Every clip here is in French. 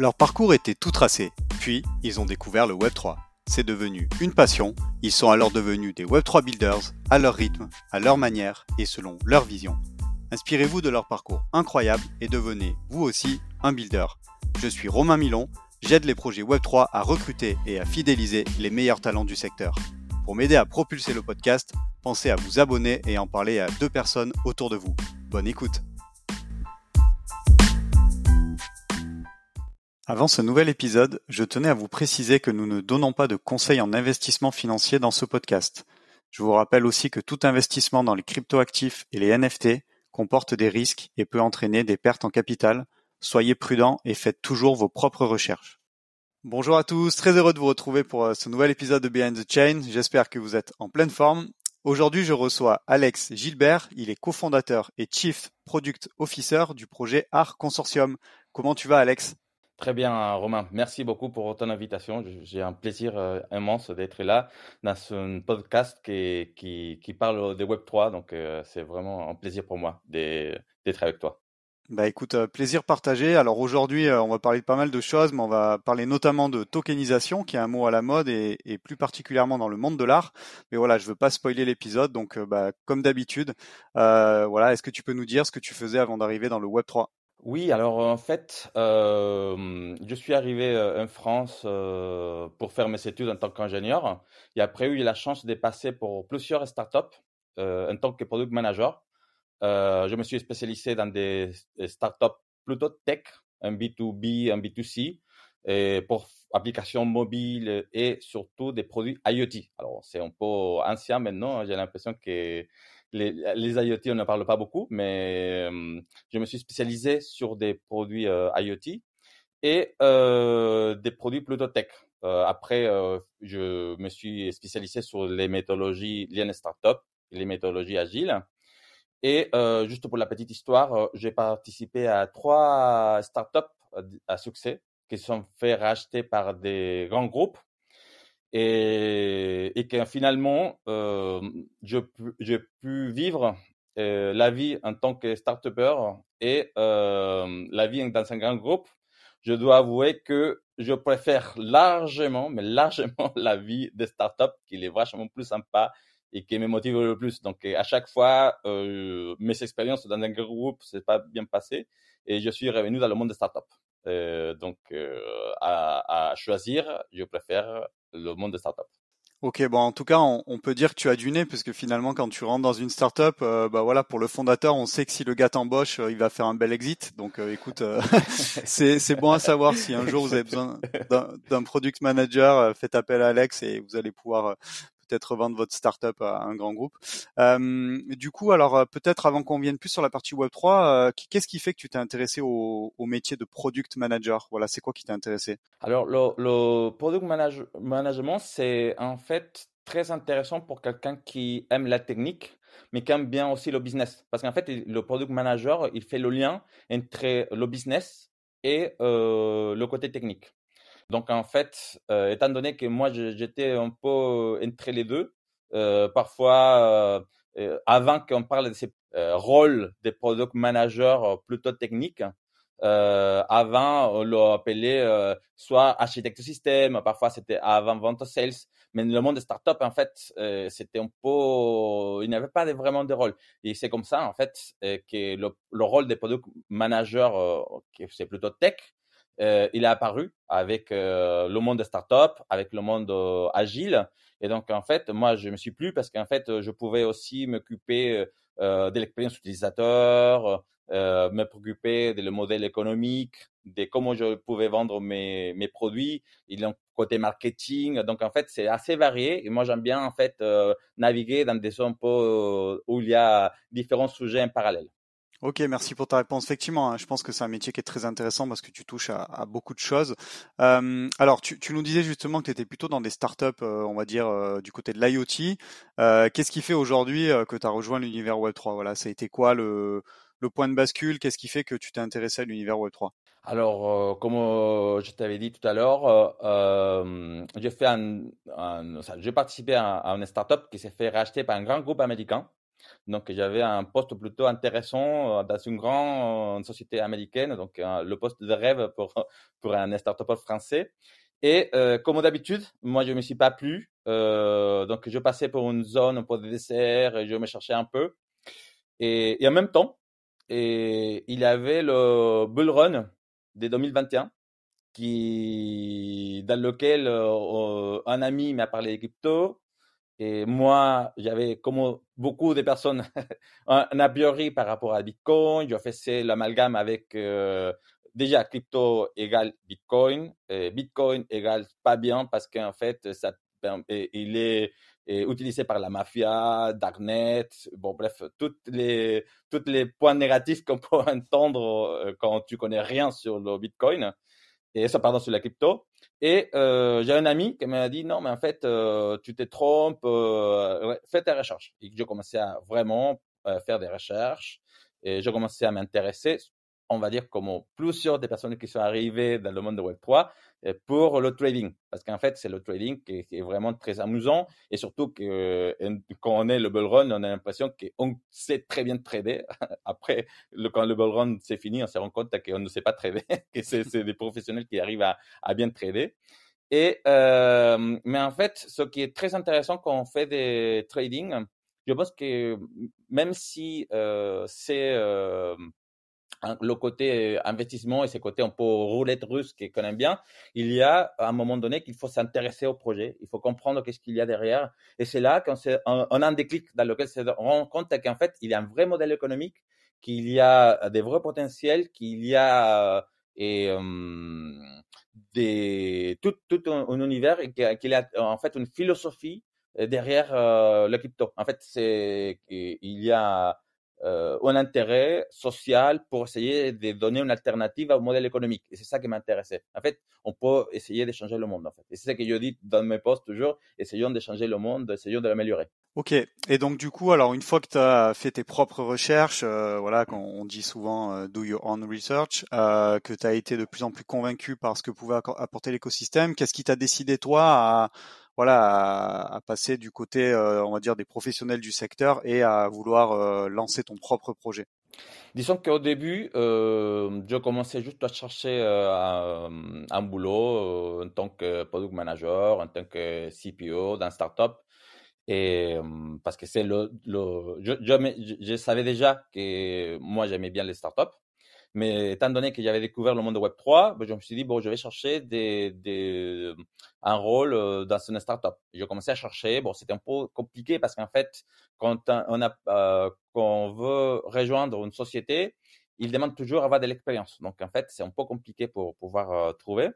Leur parcours était tout tracé, puis ils ont découvert le Web3. C'est devenu une passion, ils sont alors devenus des Web3 builders, à leur rythme, à leur manière et selon leur vision. Inspirez-vous de leur parcours incroyable et devenez, vous aussi, un builder. Je suis Romain Milon, j'aide les projets Web3 à recruter et à fidéliser les meilleurs talents du secteur. Pour m'aider à propulser le podcast, pensez à vous abonner et en parler à deux personnes autour de vous. Bonne écoute Avant ce nouvel épisode, je tenais à vous préciser que nous ne donnons pas de conseils en investissement financier dans ce podcast. Je vous rappelle aussi que tout investissement dans les cryptoactifs et les NFT comporte des risques et peut entraîner des pertes en capital. Soyez prudents et faites toujours vos propres recherches. Bonjour à tous, très heureux de vous retrouver pour euh, ce nouvel épisode de Behind the Chain. J'espère que vous êtes en pleine forme. Aujourd'hui, je reçois Alex Gilbert. Il est cofondateur et Chief Product Officer du projet Art Consortium. Comment tu vas, Alex? Très bien, Romain. Merci beaucoup pour ton invitation. J'ai un plaisir euh, immense d'être là dans ce podcast qui, qui, parle de Web3. Donc, euh, c'est vraiment un plaisir pour moi d'être avec toi. Bah écoute, euh, plaisir partagé. Alors aujourd'hui, on va parler de pas mal de choses, mais on va parler notamment de tokenisation, qui est un mot à la mode et, et plus particulièrement dans le monde de l'art. Mais voilà, je veux pas spoiler l'épisode, donc bah, comme d'habitude, voilà, est-ce que tu peux nous dire ce que tu faisais avant d'arriver dans le Web 3 oui, alors en fait, euh, je suis arrivé euh, en France euh, pour faire mes études en tant qu'ingénieur et après eu la chance de passer pour plusieurs startups en tant que product manager. je me suis spécialisé dans des startups plutôt tech, un B2B, un B2C, et pour applications mobiles et surtout des produits IoT. Alors c'est un peu ancien maintenant, j'ai l'impression que les, les, IoT, on ne parle pas beaucoup, mais je me suis spécialisé sur des produits IoT et des produits plutôt tech. après, je me suis spécialisé sur les méthodologies Lean Startup, les méthodologies agiles. Et juste pour la petite histoire, j'ai participé à trois startups à succès qui sont fait racheter par des grands groupes et, et que finalement, euh, j'ai pu vivre euh, la vie en tant que start-upper et euh, la vie dans un grand groupe. Je dois avouer que je préfère largement, mais largement la vie de start-up qui est vachement plus sympa et qui me motive le plus. Donc, à chaque fois, euh, mes expériences dans un grand groupe, c'est pas bien passé et je suis revenu dans le monde des startups. Euh, donc, euh, à, à, choisir, je préfère le monde des startups. Ok, bon, en tout cas, on, peut dire que tu as du nez, puisque finalement, quand tu rentres dans une startup, euh, bah voilà, pour le fondateur, on sait que si le gars t'embauche, euh, il va faire un bel exit. Donc, euh, écoute, c'est bon à savoir si un jour vous avez besoin d'un product manager, faites appel à Alex et vous allez pouvoir peut-être revendre votre startup à un grand groupe. Euh, du coup, alors euh, peut-être avant qu'on vienne plus sur la partie Web 3, euh, qu'est-ce qui fait que tu t'es intéressé au, métier de product manager? Voilà, c'est quoi qui t'a intéressé? Alors le, product management, c'est en fait très intéressant pour quelqu'un qui aime la technique mais qui aime bien aussi le business. Parce qu'en fait, le product manager, il fait le lien entre le business et le côté technique. Donc en fait, euh, étant donné que moi j'étais un peu entre les deux, euh, parfois euh, avant qu'on parle de ces rôles des product managers plutôt techniques, avant on l'appelait soit architecte système, parfois c'était avant vente sales, mais le monde des startups en fait c'était un peu, il n'y avait pas vraiment de rôle. Et c'est comme ça en fait que le, le, rôle des product managers, c'est plutôt tech, euh, il est apparu avec euh, le monde des startups, avec le monde euh, agile. Et donc, en fait, moi, je me suis plu parce qu'en fait, je pouvais aussi m'occuper de l'expérience utilisateur, me préoccuper de le modèle économique, de comment je pouvais vendre mes, mes produits. Il a côté marketing. Donc, en fait, c'est assez varié. Et moi, j'aime bien, en fait, naviguer dans des zones où il y a différents sujets en parallèle. Ok, merci pour ta réponse. Effectivement, hein, je pense que c'est un métier qui est très intéressant parce que tu touches à, beaucoup de choses. Euh, alors, tu, nous disais justement que tu étais plutôt dans des startups, euh, on va dire, euh, du côté de l'IoT. Qu'est-ce qui fait aujourd'hui que tu as rejoint l'univers Web3 Voilà, ça a été quoi le, point de bascule? Qu'est-ce qui fait que tu t'es intéressé à l'univers Web3 alors, comme je t'avais dit tout à l'heure, j'ai un, participé à une startup qui s'est fait racheter par un grand groupe américain Donc, j'avais un poste plutôt intéressant dans une grande société américaine, donc le poste de rêve pour, pour un start français. Et comme d'habitude, moi, je ne me suis pas plu. donc, je passais pour une zone pour des desserts et je me cherchais un peu. Et, en même temps, et il y avait le Bull Run de 2021 qui, dans lequel euh, un ami m'a parlé de crypto. Et moi, j'avais, comme beaucoup de personnes, un, a priori par rapport à Bitcoin. Je faisais l'amalgame avec euh, déjà crypto égale Bitcoin, Bitcoin égale pas bien parce qu'en fait, ça, il est utilisé par la mafia, Darknet, bon bref, toutes les, toutes les points négatifs qu'on peut entendre euh, quand tu connais rien sur le Bitcoin et ça, pardon, sur la crypto. Et euh, j'ai un ami qui m'a dit non, mais en fait, euh, tu te trompes, euh, fais tes recherches. Et j'ai commencé à vraiment euh, faire des recherches et j'ai commencé à m'intéresser on va dire, comme plusieurs des personnes qui sont arrivées dans le monde de Web3 euh, pour le trading. Parce qu'en fait, c'est le trading qui, est vraiment très amusant et surtout que euh, quand on est le bull run, on a l'impression qu'on sait très bien trader. Après, quand le bull run c'est fini, on se rend compte qu'on ne sait pas trader, que c'est des professionnels qui arrivent à, à bien trader. Et, euh, mais en fait, ce qui est très intéressant quand on fait des trading, je pense que même si euh, c'est euh, le côté euh, investissement et ce côté un peu roulette russe qu'on aime bien, il y a à un moment donné qu'il faut s'intéresser au projet, il faut comprendre qu'est-ce qu'il y a derrière. Et c'est là qu'on on a un déclic dans lequel on se rend compte qu'en fait, il y a un vrai modèle économique, qu'il y a des vrais potentiels, qu'il y a et, des, tout, tout un, univers et qu'il y a en fait une philosophie derrière le crypto. En fait, c'est il y a euh, un intérêt social pour essayer de donner une alternative au modèle économique. Et c'est ça qui m'intéressait. En fait, on peut essayer de changer le monde. En fait. Et c'est ça que je dis dans mes posts toujours, essayons de changer le monde, essayons de l'améliorer. Ok. Et donc du coup, alors une fois que tu as fait tes propres recherches, euh, voilà, quand on dit souvent euh, do your own research, euh, que tu as été de plus en plus convaincu par ce que pouvait apporter l'écosystème, qu'est-ce qui t'a décidé toi à voilà, à, passer du côté, euh, on va dire, des professionnels du secteur et à vouloir euh, lancer ton propre projet Disons qu'au début, euh, je commençais juste à chercher un, boulot en tant que product manager, en tant que CPO d'un startup. Et parce que c'est le, le je, je, je, savais déjà que moi j'aimais bien les startups mais étant donné que j'avais découvert le monde de Web3, ben, je me suis dit, bon, je vais chercher des, des, un rôle euh, dans une startup. J'ai commencé à chercher. Bon, c'était un peu compliqué parce qu'en fait, quand on, a, euh, quand veut rejoindre une société, il demande toujours avoir de l'expérience. Donc, en fait, c'est un peu compliqué pour pouvoir euh, trouver.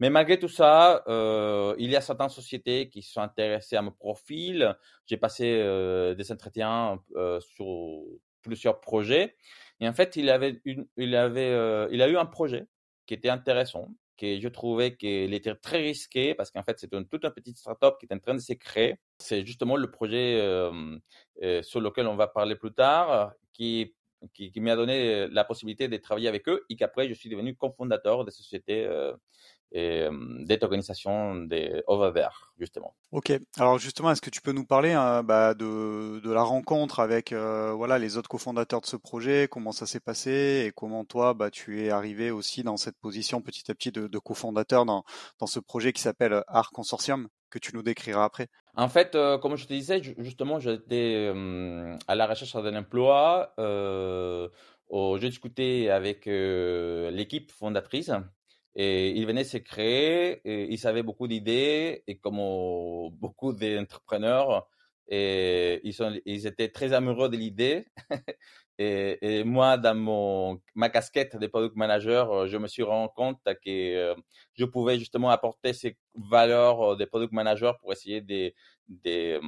Mais malgré tout ça, euh, il y a certaines sociétés qui sont intéressées à mon profil. J'ai passé euh, des entretiens euh, sur plusieurs projets. Et en fait, il avait, il avait, euh, il a eu un projet qui était intéressant, que je trouvais qu'il était très risqué parce qu'en fait, c'était une, toute une petite startup qui était en train de se créer. C'est justement le projet euh, euh, sur lequel on va parler plus tard, qui, qui, m'a donné la possibilité de travailler avec eux et qu'après, je suis devenu cofondateur de sociétés et des organisations des there, justement. Ok. Alors justement, est-ce que tu peux nous parler hein, bah, de, de, la rencontre avec euh, voilà les autres cofondateurs de ce projet, comment ça s'est passé? Et comment toi bah, tu es arrivé aussi dans cette position petit à petit de, de cofondateur dans, dans ce projet qui s'appelle Art Consortium que tu nous décriras après? En fait, euh, comme je te disais, justement, j'étais euh, à la recherche d'un emploi. Euh, j'ai discuté avec l'équipe fondatrice et il venait se créer, et il savait beaucoup d'idées, et comme beaucoup d'entrepreneurs, et ils, ils étaient très amoureux de l'idée. et, moi, dans mon, ma casquette de product manager, je me suis rendu compte que je pouvais justement apporter ces valeurs de product manager pour essayer de, de,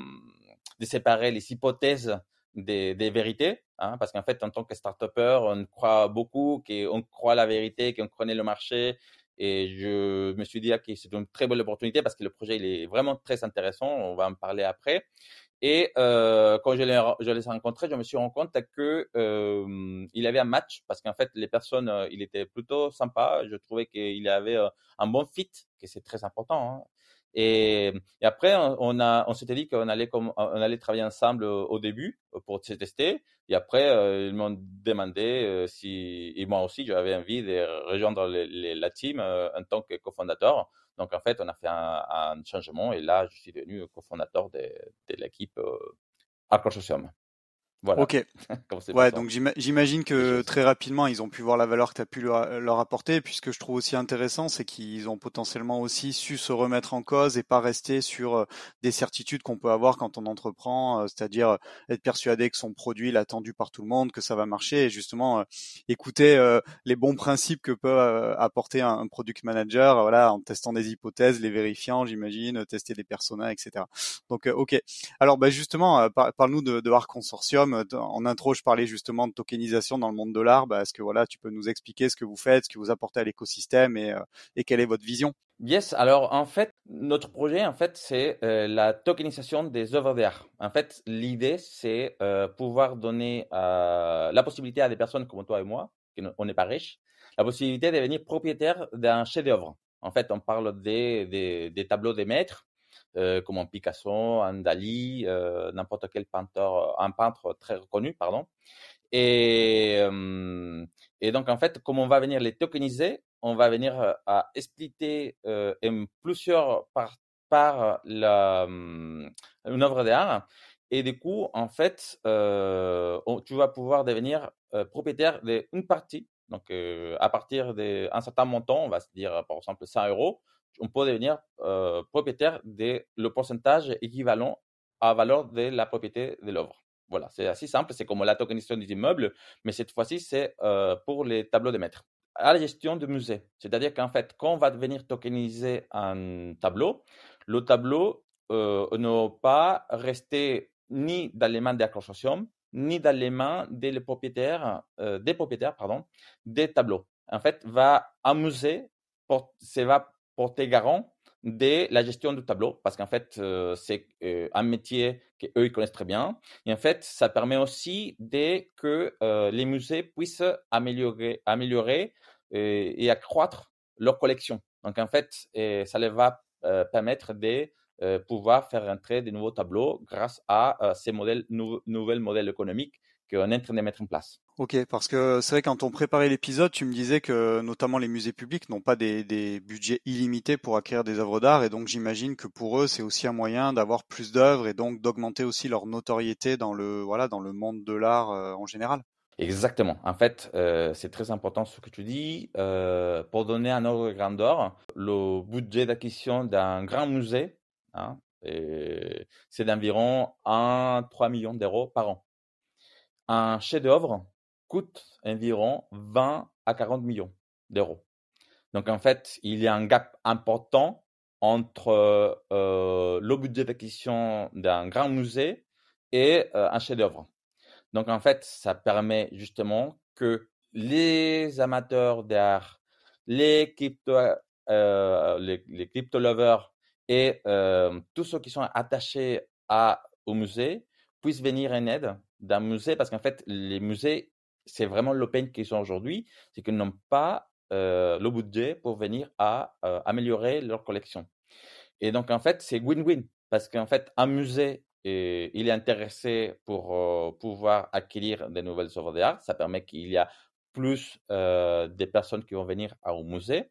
de séparer les hypothèses des, vérités. Hein, parce qu'en fait, en tant que start on croit beaucoup, qu'on croit la vérité, qu'on connaît le marché, et je me suis dit que c'est une très bonne opportunité parce que le projet il est vraiment très intéressant. On va en parler après. Et euh, quand je les, je ai rencontrés, je me suis rendu compte que euh, avait un match parce qu'en fait les personnes, euh, il était plutôt sympa. Je trouvais qu'il avait euh, un bon fit, que c'est très important. Hein. Et, après, on, s'était dit qu'on allait, allait travailler ensemble au début pour se tester. Et après, ils m'ont demandé si, et moi aussi, j'avais envie de rejoindre la team en tant que cofondateur. Donc, en fait, on a fait un, changement et là, je suis devenu cofondateur de, de l'équipe euh. Voilà. Ok. ouais, donc j'imagine que très rapidement, ils ont pu voir la valeur que tu as pu leur, apporter. Puis ce que je trouve aussi intéressant, c'est qu'ils ont potentiellement aussi su se remettre en cause et pas rester sur euh, des certitudes qu'on peut avoir quand on entreprend, euh, c'est-à-dire euh, être persuadé que son produit est attendu par tout le monde, que ça va marcher, et justement écouter les bons principes que peut apporter un, product manager, voilà, en testant des hypothèses, les vérifiant, j'imagine, tester des personas, etc. Donc, ok. Alors, bah, justement, parle-nous de, de Consortium en intro, je parlais justement de tokenisation dans le monde de l'art. Bah, est-ce que voilà, tu peux nous expliquer ce que vous faites, ce que vous apportez à l'écosystème et, euh, quelle est votre vision? Yes, alors en fait, notre projet, en fait, c'est euh, la tokenisation des œuvres d'art. En fait, l'idée, c'est euh, pouvoir donner la possibilité à des personnes comme toi et moi, qui on n'est pas riches, la possibilité de devenir propriétaire d'un chef-d'œuvre. En fait, on parle des, des, tableaux des maîtres euh, comme un Picasso, un Dali, euh, n'importe quel peintre, un peintre très reconnu, pardon. Et, euh, et donc, en fait, comme on va venir les tokeniser, on va venir à expliquer en plusieurs par, par la, une œuvre d'art. Et du coup, en fait, tu vas pouvoir devenir propriétaire d'une partie. Donc, à partir d'un certain montant, on va se dire par exemple 100 euros, on peut devenir euh, propriétaire de le pourcentage équivalent à la valeur de la propriété de l'œuvre. Voilà, c'est assez simple, c'est comme la tokenisation des immeubles, mais cette fois-ci, c'est euh, pour les tableaux de maîtres. À la gestion de musée, c'est-à-dire qu'en fait, quand on va venir tokeniser un tableau, le tableau euh, ne va pas rester ni dans les mains de la consortium, ni dans les mains des propriétaires, des propriétaires pardon, des tableaux. En fait, va un musée, ça va porter garant de la gestion du tableau, parce qu'en fait, euh, c'est euh, un métier qu'eux, ils connaissent très bien. Et en fait, ça permet aussi de que euh, les musées puissent améliorer, améliorer et accroître leur collection. Donc, en fait, ça les va permettre de pouvoir faire entrer de nouveaux tableaux grâce à ces modèles, nouveaux modèles économiques qu'on est en train de mettre en place. Ok, parce que c'est vrai quand on préparait l'épisode, tu me disais que notamment les musées publics n'ont pas des, budgets illimités pour acquérir des œuvres d'art, et donc j'imagine que pour eux c'est aussi un moyen d'avoir plus d'œuvres et donc d'augmenter aussi leur notoriété dans le voilà dans le monde de l'art euh, en général. Exactement. En fait, euh, c'est très important ce que tu dis. Euh, pour donner un ordre de grandeur, le budget d'acquisition d'un grand musée, hein, c'est d'environ 1-3 millions d'euros par an. Un chef-d'œuvre coûte environ 20 à 40 millions d'euros. Donc en fait, il y a un gap important entre euh, le budget d'acquisition d'un grand musée et euh, un chef-d'œuvre. Donc en fait, ça permet justement que les amateurs d'art, les crypto, euh, les, crypto lovers et tous ceux qui sont attachés au musée puissent venir en aide d'un musée parce qu'en fait, les musées, c'est vraiment l'open qu'ils sont aujourd'hui, c'est qu'ils n'ont pas euh, le budget pour venir à euh, améliorer leur collection. Et donc, en fait, c'est win-win parce qu'en fait, un musée, il est intéressé pour euh, pouvoir acquérir de nouvelles œuvres d'art. Ça permet qu'il y a plus de personnes qui vont venir au musée.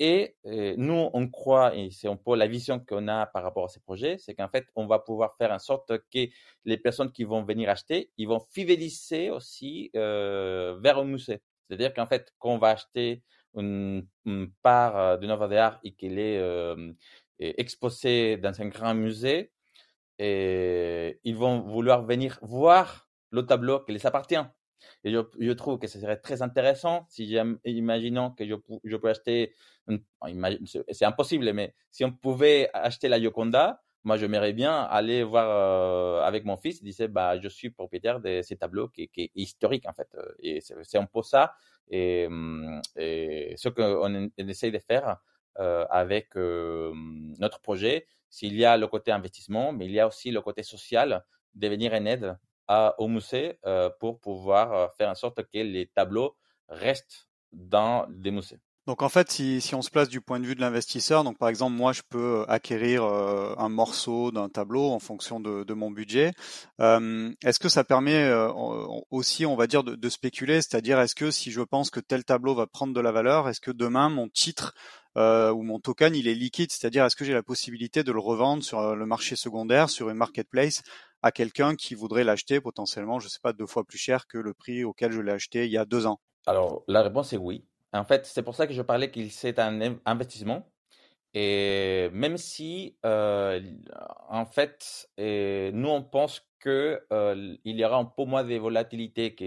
Et nous, on croit, et c'est un peu la vision qu'on a par rapport à ces projets, c'est qu'en fait, on va pouvoir faire en sorte que les personnes qui vont venir acheter, ils vont fidéliser aussi vers un musée. C'est-à-dire qu'en fait, quand on va acheter une, part d'une œuvre d'art et qu'elle est exposée dans un grand musée, ils vont vouloir venir voir le tableau qui les appartient. Et je, trouve que ce serait très intéressant si, imaginons que je, je peux acheter, c'est impossible, mais si on pouvait acheter la Yoconda, moi, j'aimerais bien aller voir euh, avec mon fils, il disait, bah, je suis propriétaire de ces tableaux qui, qui est historique, en fait. Euh, et c'est un peu ça, et, et ce qu'on essaye de faire euh, avec notre projet, s'il y a le côté investissement, mais il y a aussi le côté social, de venir en aide au musée euh, pour pouvoir euh, faire en sorte que les tableaux restent dans des musées. Donc en fait, si, on se place du point de vue de l'investisseur, donc par exemple moi je peux acquérir euh, un morceau d'un tableau en fonction de, mon budget. Euh, est-ce que ça permet euh, aussi, on va dire, de, de spéculer, c'est-à-dire est-ce que si je pense que tel tableau va prendre de la valeur, est-ce que demain mon titre euh, ou mon token il est liquide, c'est-à-dire est-ce que j'ai la possibilité de le revendre sur le marché secondaire, sur une marketplace à quelqu'un qui voudrait l'acheter potentiellement, je sais pas, deux fois plus cher que le prix auquel je l'ai acheté il y a deux ans? Alors la réponse est oui. En fait, c'est pour ça que je parlais qu'il c'est un investissement. Et même si, euh, en fait, nous, on pense qu'il euh, y aura un peu moins de volatilité que,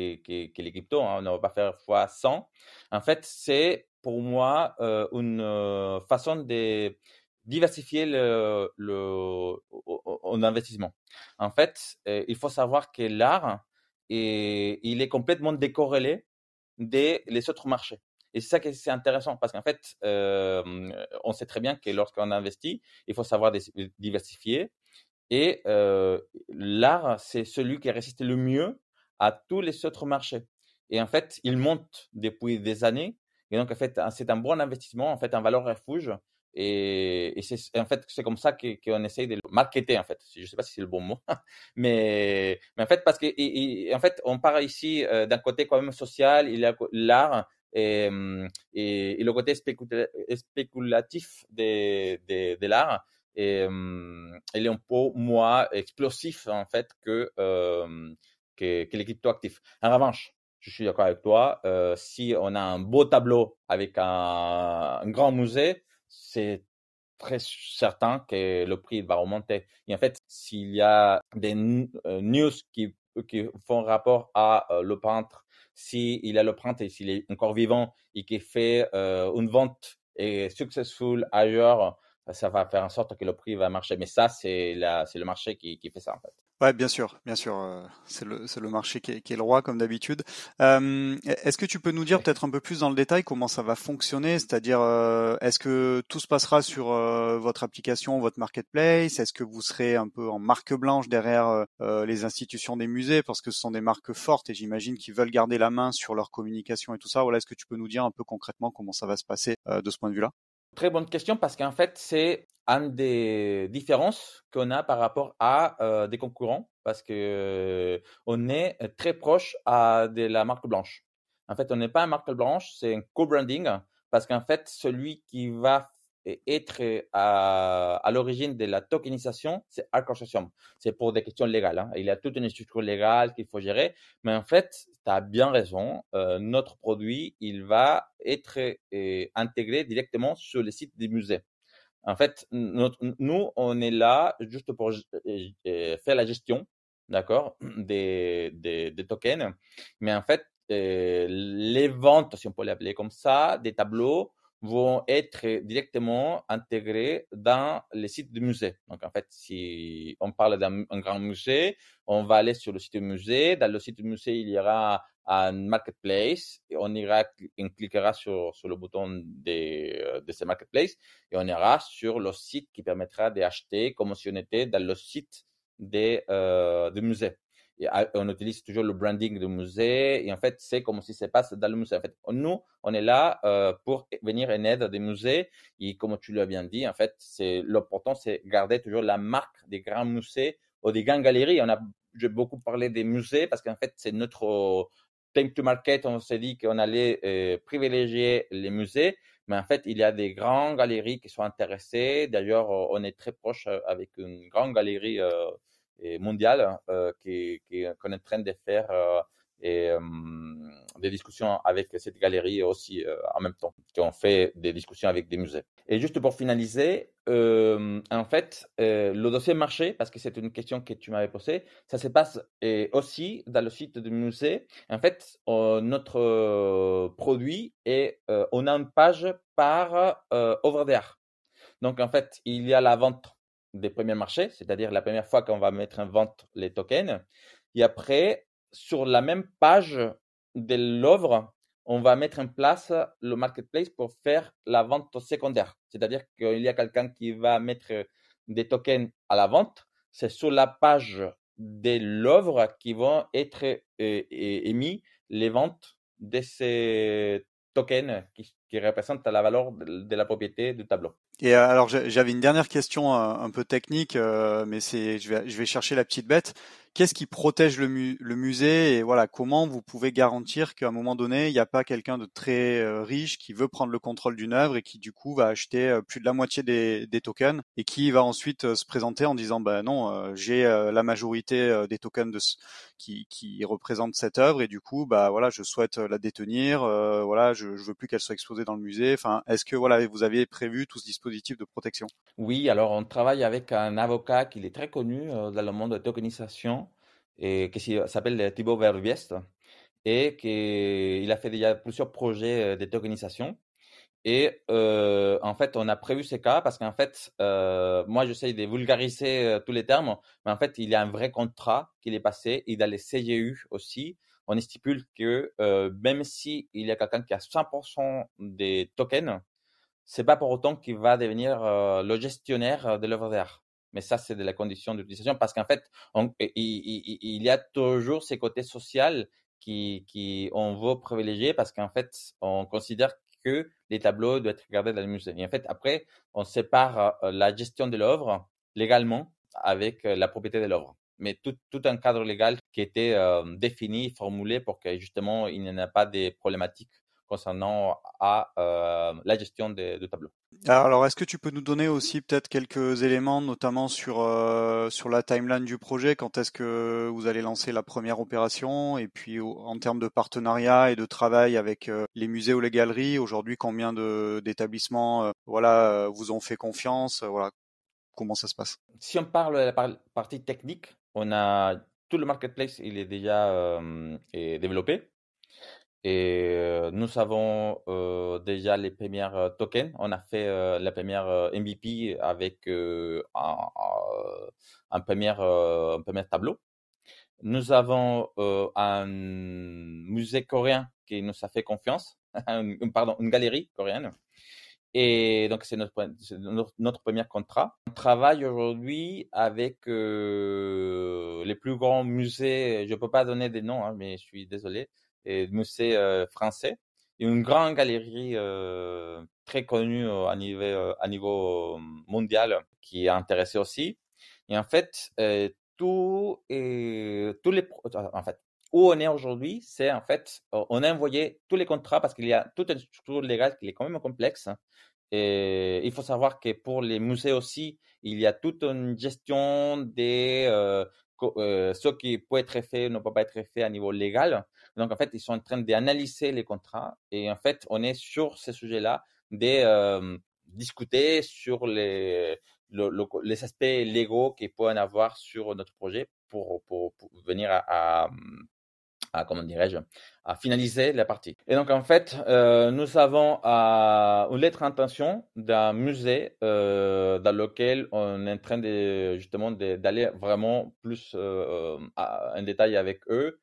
les cryptos, hein, on ne va pas faire fois 100. En fait, c'est pour moi euh, une façon de diversifier le, le, investissement. En fait, il faut savoir que l'art, il est complètement décorrélé des les autres marchés. Et c'est ça qui c'est intéressant parce qu'en fait, on sait très bien que lorsqu'on investit, il faut savoir diversifier. Et l'art, c'est celui qui résiste le mieux à tous les autres marchés. Et en fait, il monte depuis des années. Et donc, en fait, c'est un bon investissement, en fait, un valeur refuge. Et, et c'est en fait c'est comme ça qu'on essaye de le marketer en fait. Je ne sais pas si c'est le bon mot, mais, mais en fait parce que en fait on part ici d'un côté quand même social, il y a l'art et, le côté spéculatif de, de, de l'art il est un peu moins explosif en fait que, euh, que, que les cryptoactifs. En revanche, je suis d'accord avec toi, euh, si on a un beau tableau avec un, grand musée, c'est très certain que le prix va remonter. Et en fait, s'il y a des news qui, qui font rapport à le peintre s'il a le printemps et s'il est encore vivant et qu'il fait euh, une vente et successful ailleurs, ça va faire en sorte que le prix va marcher. Mais ça, c'est le marché qui, qui, fait ça en fait. Ouais, bien sûr, bien sûr, euh, c'est le, le, marché qui est, qui est, le roi comme d'habitude. Euh, est-ce que tu peux nous dire peut-être un peu plus dans le détail comment ça va fonctionner? C'est-à-dire, euh, est-ce que tout se passera sur euh, votre application, votre marketplace? Est-ce que vous serez un peu en marque blanche derrière euh, les institutions des musées? Parce que ce sont des marques fortes et j'imagine qu'ils veulent garder la main sur leur communication et tout ça. Voilà, est-ce que tu peux nous dire un peu concrètement comment ça va se passer de ce point de vue-là? Très bonne question parce qu'en fait, c'est une des différences qu'on a par rapport à euh, des concurrents parce que euh, on est très proche à de la marque blanche. En fait, on n'est pas une marque blanche, c'est un co-branding parce qu'en fait, celui qui va être à, à l'origine de la tokenisation, c'est Arc. C'est pour des questions légales. Hein. Il y a toute une structure légale qu'il faut gérer. Mais en fait, tu as bien raison. Euh, notre produit, il va être euh, intégré directement sur le site des musées. En fait, notre, nous, on est là juste pour euh, faire la gestion, d'accord, des, des, des, tokens. Mais en fait, les ventes, si on peut l'appeler comme ça, des tableaux, vont être directement intégrés dans les sites du musée. Donc, en fait, si on parle d'un grand musée, on va aller sur le site du musée. Dans le site du musée, il y aura un marketplace et on ira, on cliquera sur, sur le bouton de, de ce marketplace et on ira sur le site qui permettra d'acheter comme si on était dans le site des, euh, du musée. On utilise toujours le branding du musée et en fait c'est comme si ça passe dans le musée. En fait, nous on est là euh, pour venir en aide des musées et comme tu l'as bien dit, en fait c'est l'important c'est garder toujours la marque des grands musées ou des grandes galeries. On a j'ai beaucoup parlé des musées parce qu'en fait c'est notre time to market. On s'est dit qu'on allait euh, privilégier les musées, mais en fait il y a des grandes galeries qui sont intéressées. D'ailleurs on est très proche euh, avec une grande galerie mondiale euh, qui, qui, est en train de faire euh, et euh, des discussions avec cette galerie aussi en même temps, qui ont fait des discussions avec des musées. Et juste pour finaliser, en fait, le dossier marché, parce que c'est une question que tu m'avais posée, ça se passe aussi dans le site du musée. En fait, notre produit est, on a une page par over there. Donc, en fait, il y a la vente des premiers marchés, c'est-à-dire la première fois qu'on va mettre en vente les tokens. Et après, sur la même page de l'œuvre, on va mettre en place le marketplace pour faire la vente secondaire. C'est-à-dire qu'il y a quelqu'un qui va mettre des tokens à la vente. C'est sur la page de l'œuvre qui vont être euh, émis les ventes de ces token qui, qui représente la valeur de, la propriété du tableau. Et alors j'avais une dernière question un, peu technique, mais c'est je vais, je vais chercher la petite bête qu'est-ce qui protège le, musée et voilà comment vous pouvez garantir qu'à un moment donné il n'y a pas quelqu'un de très euh, riche qui veut prendre le contrôle d'une œuvre et qui du coup va acheter euh, plus de la moitié des, tokens et qui va ensuite euh, se présenter en disant ben non j'ai la majorité des tokens de qui, qui représentent cette œuvre et du coup bah voilà je souhaite la détenir voilà je, je veux plus qu'elle soit exposée dans le musée. Enfin est-ce que voilà vous avez prévu tout ce dispositif de protection? Oui alors on travaille avec un avocat qui est très connu dans le monde de tokenisation et qui s'appelle Thibaut Verbiest et qu'il a fait déjà plusieurs projets de tokenisation. Et en fait, on a prévu ces cas parce qu'en fait, moi, j'essaye de vulgariser tous les termes, mais en fait, il y a un vrai contrat qui est passé. Il y a les CGU aussi. On stipule que même s'il y a quelqu'un qui a 100% des tokens, c'est pas pour autant qu'il va devenir le gestionnaire de l'œuvre d'art mais ça, c'est de la condition d'utilisation parce qu'en fait, il, y a toujours ces côtés sociaux qui, qui on veut privilégier parce qu'en fait, on considère que les tableaux doivent être regardés dans le musée. Et en fait, après, on sépare euh, la gestion de l'œuvre légalement avec euh, la propriété de l'œuvre. Mais tout, un cadre légal qui était euh, défini, formulé pour que justement il n'y ait pas de problématiques concernant euh, la gestion des, de tableaux. Alors, est-ce que tu peux nous donner aussi peut-être quelques éléments, notamment sur euh, sur la timeline du projet? Quand est-ce que vous allez lancer la première opération? Et puis, en termes de partenariat et de travail avec euh, les musées ou les galeries, aujourd'hui, combien de d'établissements, voilà, vous ont fait confiance? Voilà, comment ça se passe? Si on parle de la partie technique, on a tout le marketplace, il est déjà développé. Et nous avons déjà les premières tokens. On a fait la première MVP avec un, premier, tableau. Nous avons un musée coréen qui nous a fait confiance, pardon, une galerie coréenne. Et donc, c'est notre, notre, notre, premier contrat. On travaille aujourd'hui avec les plus grands musées. Je ne peux pas donner des noms, hein, mais je suis désolé et musée euh, français. Et une grande galerie euh, très connue à niveau, à niveau mondial qui est intéressée aussi. Et en fait, euh, tout et tous les en fait où on est aujourd'hui, c'est en fait on a envoyé tous les contrats parce qu'il y a toute une structure légale qui est quand même complexe. Et il faut savoir que pour les musées aussi, il y a toute une gestion des euh, ce qui peut être fait ne peut pas être fait à niveau légal. Donc, en fait, ils sont en train d'analyser les contrats et en fait, on est sur ce sujet-là de euh, discuter sur les, les aspects légaux qu'ils peuvent avoir sur notre projet pour, pour, venir à comment dirais-je, à finaliser la partie. Et donc en fait, euh, nous avons euh, une lettre d'intention d'un musée euh, dans lequel on est en train justement d'aller vraiment plus en détail avec eux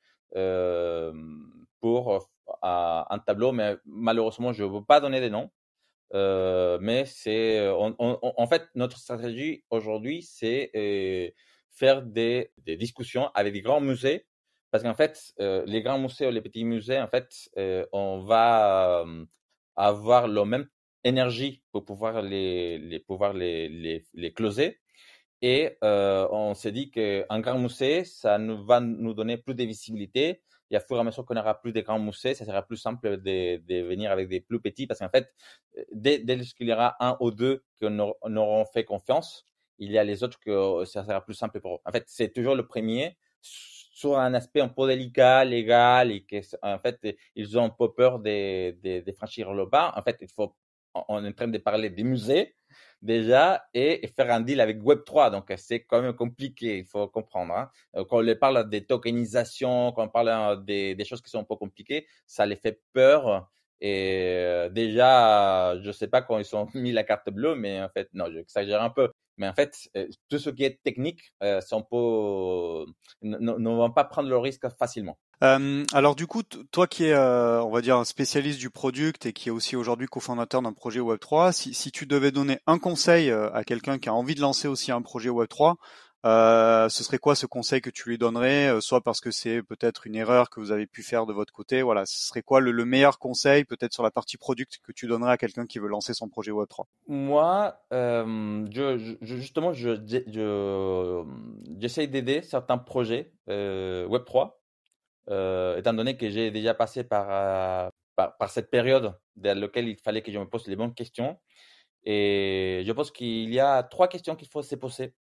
pour un tableau, mais malheureusement je ne veux pas donner des noms. mais c'est en fait notre stratégie aujourd'hui, c'est faire des, discussions avec des grands musées parce qu'en fait, les grands musées ou les petits musées, en fait, on va avoir la même énergie pour pouvoir les, pouvoir les, les closer. Et euh, on s'est dit qu'un grand musée, ça nous va nous donner plus de visibilité. Et à fur et à mesure qu'on aura plus de grands musées, ça sera plus simple de, de venir avec des plus petits. Parce qu'en fait, dès, dès qu'il y aura un ou deux qui auront fait confiance, il y a les autres que ça sera plus simple pour eux. En fait, c'est toujours le premier sur un aspect un peu délicat, légal, et qu'en fait, ils ont un peu peur de, de, franchir le pas. En fait, il faut, on est en train de parler des musées déjà et, faire un deal avec Web3. Donc, c'est quand même compliqué, il faut comprendre. Hein. Euh, quand on parle des tokenisations, quand on parle hein, des, des, choses qui sont un peu compliquées, ça les fait peur. Et euh, déjà, je ne sais pas quand ils ont mis la carte bleue, mais en fait, non, j'exagère un peu. Mais en fait, euh, tout ce qui est technique, euh, ne, vont pas prendre le risque facilement. Euh, alors du coup, toi qui es, euh, on va dire, spécialiste du product et qui est aussi aujourd'hui cofondateur d'un projet Web3, si, si, tu devais donner un conseil à quelqu'un qui a envie de lancer aussi un projet Web3, ce serait quoi ce conseil que tu lui donnerais, soit parce que c'est peut-être une erreur que vous avez pu faire de votre côté, voilà, ce serait quoi le, meilleur conseil, peut-être sur la partie product que tu donnerais à quelqu'un qui veut lancer son projet Web3 Moi, je, justement, je, j'essaye d'aider certains projets Web3, étant donné que j'ai déjà passé par, par, cette période dans laquelle il fallait que je me pose les bonnes questions. Et je pense qu'il y a trois questions qu'il faut se poser.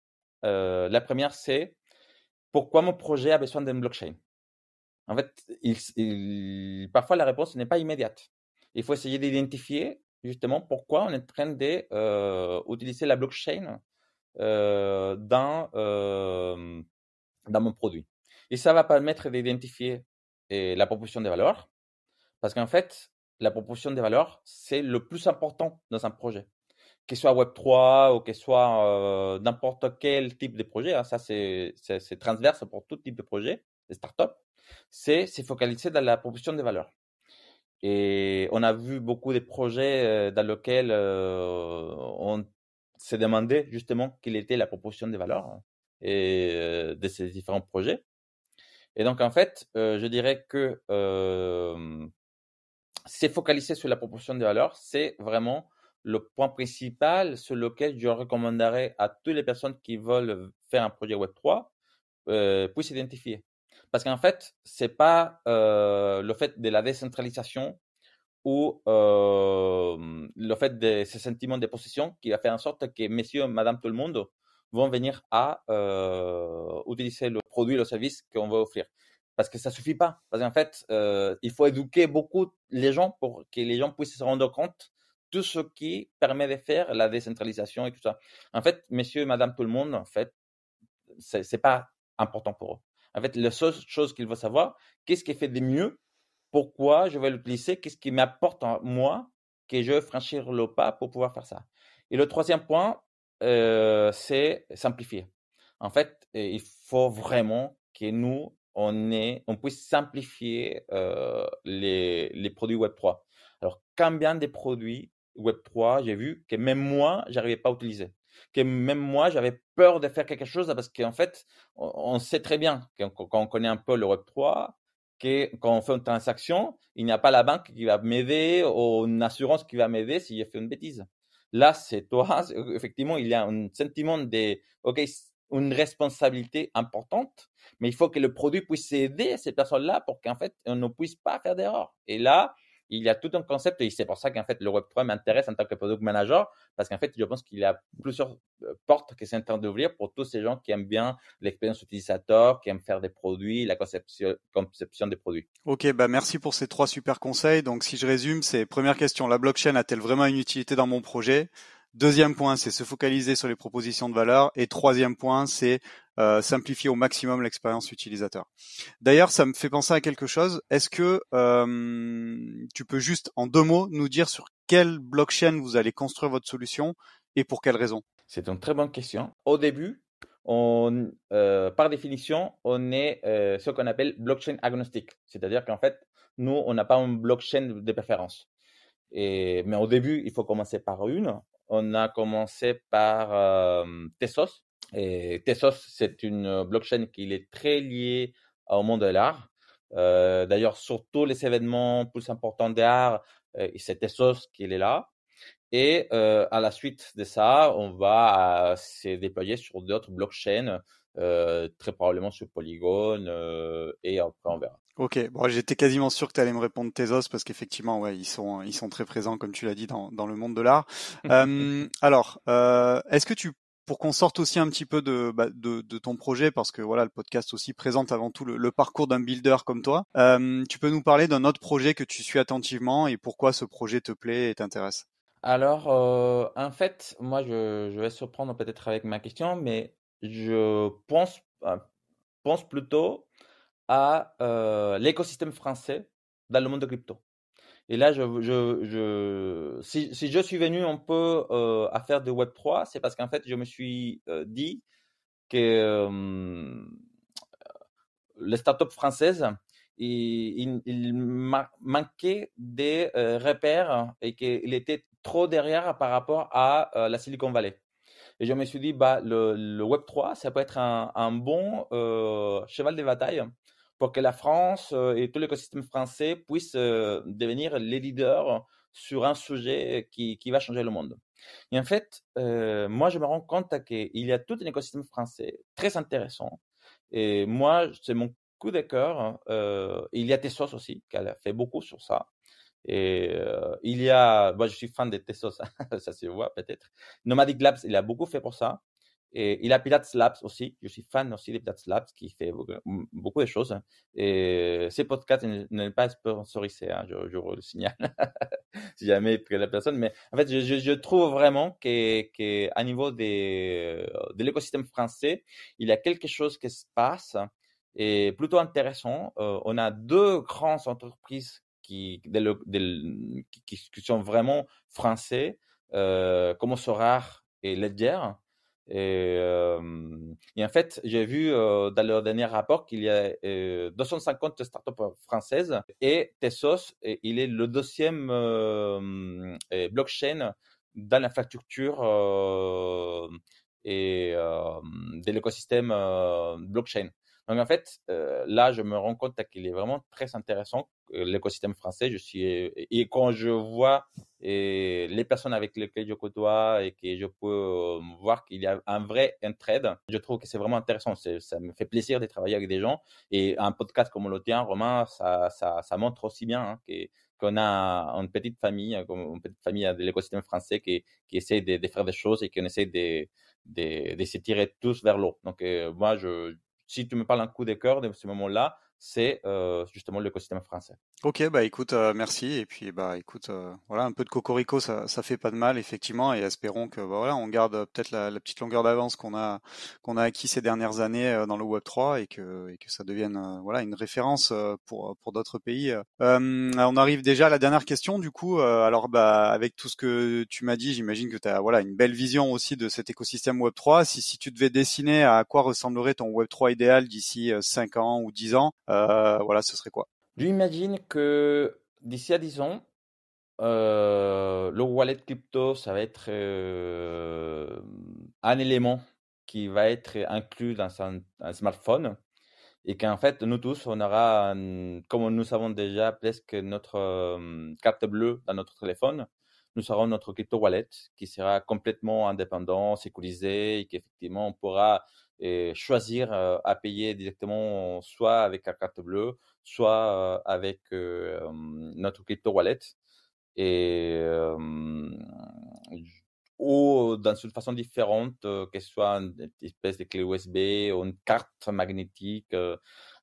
Euh, la première, c'est pourquoi mon projet a besoin d'une blockchain? En fait, parfois la réponse n'est pas immédiate. Il faut essayer d'identifier justement pourquoi on est en train d'utiliser euh, la blockchain euh, dans, dans mon produit. Et ça va permettre d'identifier la proposition de valeur, parce qu'en fait, la proposition de valeur, c'est le plus important dans un projet que ce soit Web3 ou que ce soit n'importe quel type de projet, hein, ça c'est transverse pour tout type de projet, de startups, c'est se focaliser dans la proposition de valeur. Et on a vu beaucoup de projets dans lesquels on s'est demandé justement quelle était la proposition de valeur hein, et, de ces différents projets. Et donc en fait, je dirais que se focaliser sur la proposition de valeur, c'est vraiment le point principal sur lequel je recommanderais à toutes les personnes qui veulent faire un projet Web3 euh, puissent s'identifier. Parce qu'en fait, ce n'est pas euh, le fait de la décentralisation ou euh, le fait de ce sentiment de possession qui va faire en sorte que monsieur, madame, tout le monde vont venir à utiliser le produit, le service qu'on veut offrir. Parce que ça ne suffit pas. Parce qu'en fait, il faut éduquer beaucoup les gens pour que les gens puissent se rendre compte tout ce qui permet de faire la décentralisation et tout ça. En fait, monsieur et madame tout le monde, en fait, c'est n'est pas important pour eux. En fait, la seule chose qu'il veut savoir, qu'est-ce qui fait de mieux, pourquoi je vais l'utiliser, qu'est-ce qui m'apporte à moi que je franchir le pas pour pouvoir faire ça. Et le troisième point, euh, c'est simplifier. En fait, il faut vraiment que nous, on, on puisse simplifier euh, les, les produits Web3. Alors, combien de produits Web3, j'ai vu que même moi, j'arrivais pas à utiliser. Que même moi, j'avais peur de faire quelque chose parce qu'en fait, on sait très bien, quand on connaît un peu le Web3, que quand on fait une transaction, il n'y a pas la banque qui va m'aider ou une assurance qui va m'aider si j'ai fait une bêtise. Là, c'est toi, effectivement, il y a un sentiment de, OK, une responsabilité importante, mais il faut que le produit puisse aider ces personnes-là pour qu'en fait, on ne puisse pas faire d'erreur. Et là, il y a tout un concept et c'est pour ça qu'en fait le Web3 m'intéresse en tant que product manager parce qu'en fait je pense qu'il y a plusieurs euh, portes qui sont en d'ouvrir pour tous ces gens qui aiment bien l'expérience utilisateur, qui aiment faire des produits, la conception, conception des produits. Ok, bah merci pour ces trois super conseils. Donc si je résume, c'est première question, la blockchain a-t-elle vraiment une utilité dans mon projet? Deuxième point, c'est se focaliser sur les propositions de valeur. Et troisième point, c'est euh, simplifier au maximum l'expérience utilisateur. D'ailleurs, ça me fait penser à quelque chose. Est-ce que euh, tu peux juste en deux mots nous dire sur quelle blockchain vous allez construire votre solution et pour quelles raisons C'est une très bonne question. Au début, euh, par définition, on est ce qu'on appelle blockchain agnostique. C'est-à-dire qu'en fait, nous, on n'a pas une blockchain de préférence. Mais au début, il faut commencer par une on a commencé par Tesos. Et Tesos, c'est une blockchain qui est très liée au monde de l'art. D'ailleurs, sur tous les événements plus importants d'art, c'est Tesos qui est là. Et à la suite de ça, on va se déployer sur d'autres blockchains, très probablement sur Polygon, et après on verra. Ok, bon, j'étais quasiment sûr que tu allais me répondre Tezos parce qu'effectivement, ouais, ils sont, ils sont très présents, comme tu l'as dit, dans, dans le monde de l'art. euh, alors, euh, est-ce que tu, pour qu'on sorte aussi un petit peu de, bah, de, ton projet, parce que voilà, le podcast aussi présente avant tout le, parcours d'un builder comme toi, euh, tu peux nous parler d'un autre projet que tu suis attentivement et pourquoi ce projet te plaît et t'intéresse? Alors, euh, en fait, moi, je, je vais surprendre peut-être avec ma question, mais je pense, euh, pense plutôt à l'écosystème français dans le monde de crypto. Et là, si, je suis venu un peu à faire de Web3, c'est parce qu'en fait, je me suis dit que les startups françaises, il, manquait des repères et qu'il était trop derrière par rapport à la Silicon Valley. Et je me suis dit, bah, le, le Web3, ça peut être un, bon euh, cheval de bataille pour que la France euh, et tout l'écosystème français puissent euh, devenir les leaders sur un sujet qui, qui, va changer le monde. Et en fait, euh, moi, je me rends compte qu'il y a tout un écosystème français très intéressant. Et moi, c'est mon coup de cœur. Il y a Tessos aussi, qui a fait beaucoup sur ça. Et il y a, moi je suis fan de Tessos, ça se voit peut-être. Nomadic Labs, il a beaucoup fait pour ça. Et il a Pilates Labs aussi. Je suis fan aussi de Pilates Labs qui fait beaucoup de choses. Et ces podcasts n'est pas sponsorisé, hein, je, je, le signale, si jamais que la personne. Mais en fait, je, trouve vraiment qu'à niveau des, de l'écosystème français, il y a quelque chose qui se passe et plutôt intéressant. Euh, on a deux grandes entreprises qui, qui, sont vraiment français, euh, comme Sorar et Ledger. Et, en fait, j'ai vu dans leur dernier rapport qu'il y a euh, 250 startups françaises et Tessos, il est le deuxième blockchain dans l'infrastructure et de l'écosystème blockchain. Donc en fait, là, je me rends compte qu'il est vraiment très intéressant l'écosystème français. Et quand je vois et les personnes avec lesquelles je côtoie et que je peux voir qu'il y a un vrai entraide, je trouve que c'est vraiment intéressant. Ça me fait plaisir de travailler avec des gens et un podcast comme le tien, Romain, ça, ça, montre aussi bien hein, que qu'on a une petite famille, une petite famille de l'écosystème français qui, qui essaie de, faire des choses et qui essaie de, de, de se tirer tous vers l'eau. Donc, euh, moi, je, si tu me parles un coup de cœur de ce moment-là, c'est euh, justement l'écosystème français. Ok, bah écoute, euh, merci. Et puis bah écoute, euh, voilà, un peu de cocorico, ça, ça fait pas de mal effectivement. Et espérons que bah, voilà, on garde peut-être la, la, petite longueur d'avance qu'on a qu'on a acquis ces dernières années euh, dans le Web 3 et que et que ça devienne euh, voilà une référence euh, pour pour d'autres pays. on arrive déjà à la dernière question du coup. alors bah avec tout ce que tu m'as dit, j'imagine que tu as voilà une belle vision aussi de cet écosystème Web 3. Si si tu devais dessiner à quoi ressemblerait ton Web 3 idéal d'ici 5 ans ou 10 ans, voilà, ce serait quoi? J'imagine que d'ici à 10 ans, euh, le wallet crypto, ça va être euh, un élément qui va être inclus dans un, smartphone et qu'en fait, nous tous, on aura, comme nous savons déjà presque notre euh, carte bleue dans notre téléphone, nous aurons notre crypto wallet qui sera complètement indépendant, sécurisé et qu'effectivement, on pourra et choisir à payer directement soit avec la carte bleue, soit avec notre crypto wallet. Et ou dans une façon différente, que ce soit une espèce de clé USB ou une carte magnétique.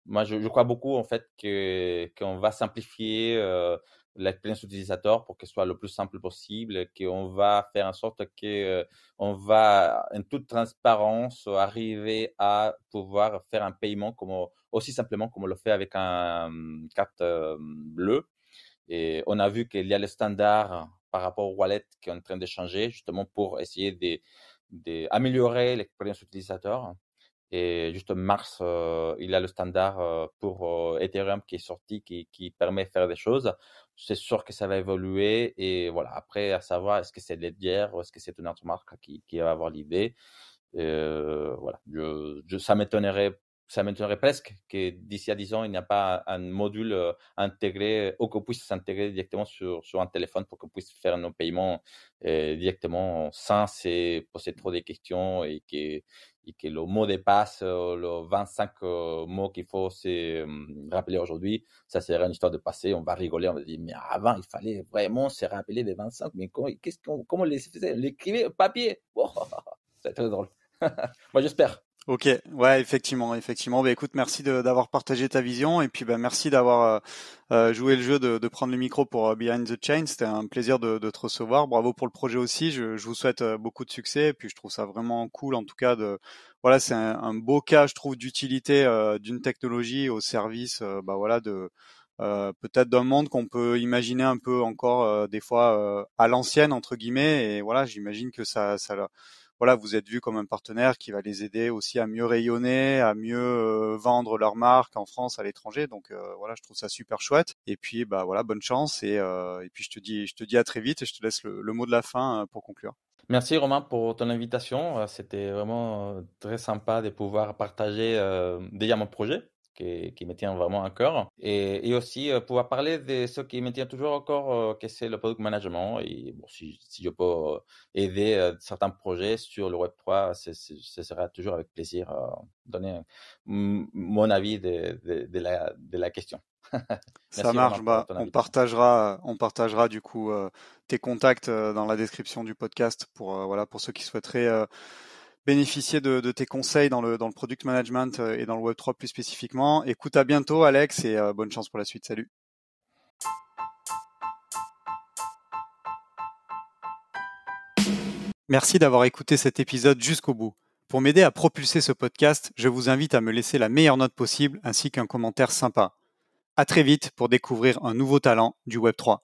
moi, je, je, crois beaucoup en fait que qu'on va simplifier l'expérience utilisateur pour qu'elle soit le plus simple possible, qu'on va faire en sorte qu'on euh, va, en toute transparence, arriver à pouvoir faire un paiement comme, aussi simplement comme on le fait avec une carte euh, bleue. Et on a vu qu'il y a le standard par rapport au wallet qui est en train de changer, justement pour essayer d'améliorer l'expérience utilisateur. Et juste mars, euh, il y a le standard euh, pour euh, Ethereum qui est sorti, qui, permet de faire des choses. C'est sûr que ça va évoluer. Et voilà, après, à savoir, est-ce que c'est Ledger ou est-ce que c'est une autre marque qui, qui va avoir l'idée? voilà, je, je, ça m'étonnerait ça m'étonnerait presque que d'ici à 10 ans, il n'y a pas un module euh, intégré ou qu'on puisse s'intégrer directement sur, sur un téléphone pour qu'on puisse faire nos paiements euh, directement sans se poser trop de questions et que, et que le mot de passe, euh, le 25 euh, mots qu'il faut se euh, rappeler aujourd'hui, ça serait une histoire de passé. On va rigoler, on va dire, mais avant, il fallait vraiment se rappeler des 25. Mais comment, comment les faisait L'écrivait papier? Oh, C'est très drôle. Moi, j'espère. Ok, ouais, effectivement, effectivement. Bah, écoute, merci d'avoir partagé ta vision et puis bah, merci d'avoir euh, euh, joué le jeu de, de, prendre le micro pour uh, Behind the Chain. C'était un plaisir de, de, te recevoir. Bravo pour le projet aussi. Je, je vous souhaite uh, beaucoup de succès et puis je trouve ça vraiment cool, en tout cas de voilà, c'est un, un, beau cas, je trouve, d'utilité euh, d'une technologie au service, bah voilà, de peut-être d'un monde qu'on peut imaginer un peu encore des fois à l'ancienne entre guillemets. Et voilà, j'imagine que ça, ça voilà, vous êtes vu comme un partenaire qui va les aider aussi à mieux rayonner, à mieux euh, vendre leur marque en France, à l'étranger. Donc euh, voilà, je trouve ça super chouette. Et puis bah voilà, bonne chance et, euh, et puis je te dis, je te dis à très vite et je te laisse le, le mot de la fin pour conclure. Merci Romain pour ton invitation. C'était vraiment très sympa de pouvoir partager euh, déjà mon projet qui, qui me tient vraiment à cœur et, et aussi euh, pouvoir parler de ce qui me tient toujours encore, euh, que c'est le product management. Et bon, si, si je peux euh, aider euh, certains projets sur le Web3, c'est- c'est- ce sera toujours avec plaisir donner mon avis de, de- de la, de la question. Ça marche. Bah, on partagera, on partagera du coup tes contacts dans la description du podcast pour voilà pour ceux qui souhaiteraient bénéficier de, de tes conseils dans le dans le product management euh, et dans le Web 3 plus spécifiquement. Écoute, à bientôt, Alex, et euh, bonne chance pour la suite. Salut. Merci d'avoir écouté cet épisode jusqu'au bout. Pour m'aider à propulser ce podcast, je vous invite à me laisser la meilleure note possible ainsi qu'un commentaire sympa. À très vite pour découvrir un nouveau talent du Web 3.